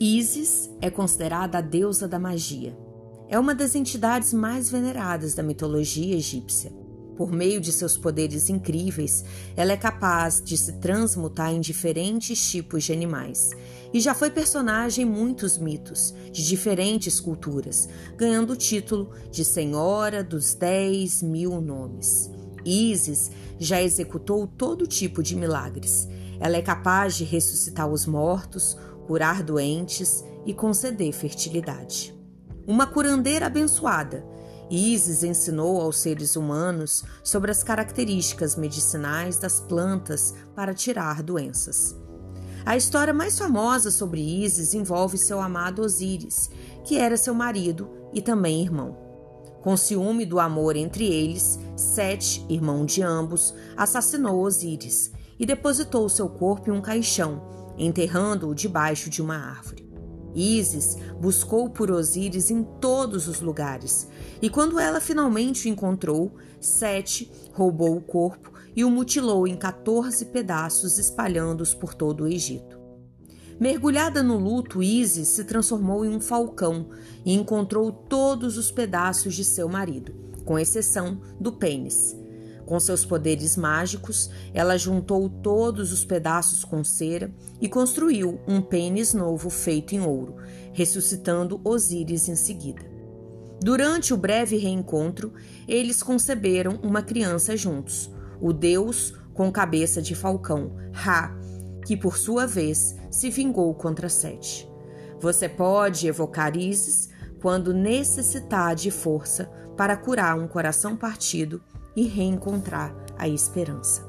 Isis é considerada a deusa da magia. É uma das entidades mais veneradas da mitologia egípcia. Por meio de seus poderes incríveis, ela é capaz de se transmutar em diferentes tipos de animais e já foi personagem em muitos mitos de diferentes culturas, ganhando o título de Senhora dos Dez Mil Nomes. Isis já executou todo tipo de milagres. Ela é capaz de ressuscitar os mortos, curar doentes e conceder fertilidade. Uma curandeira abençoada, Isis ensinou aos seres humanos sobre as características medicinais das plantas para tirar doenças. A história mais famosa sobre Isis envolve seu amado Osíris, que era seu marido e também irmão. Com ciúme do amor entre eles, Sete, irmão de ambos, assassinou Osíris e depositou seu corpo em um caixão, enterrando-o debaixo de uma árvore. Isis buscou por Osíris em todos os lugares, e quando ela finalmente o encontrou, Sete roubou o corpo e o mutilou em 14 pedaços, espalhando-os por todo o Egito. Mergulhada no luto, Isis se transformou em um falcão e encontrou todos os pedaços de seu marido, com exceção do pênis. Com seus poderes mágicos, ela juntou todos os pedaços com cera e construiu um pênis novo feito em ouro, ressuscitando Osíris em seguida. Durante o breve reencontro, eles conceberam uma criança juntos, o deus com cabeça de falcão, Ra, que por sua vez se vingou contra Sete. Você pode evocar Isis quando necessitar de força para curar um coração partido e reencontrar a esperança.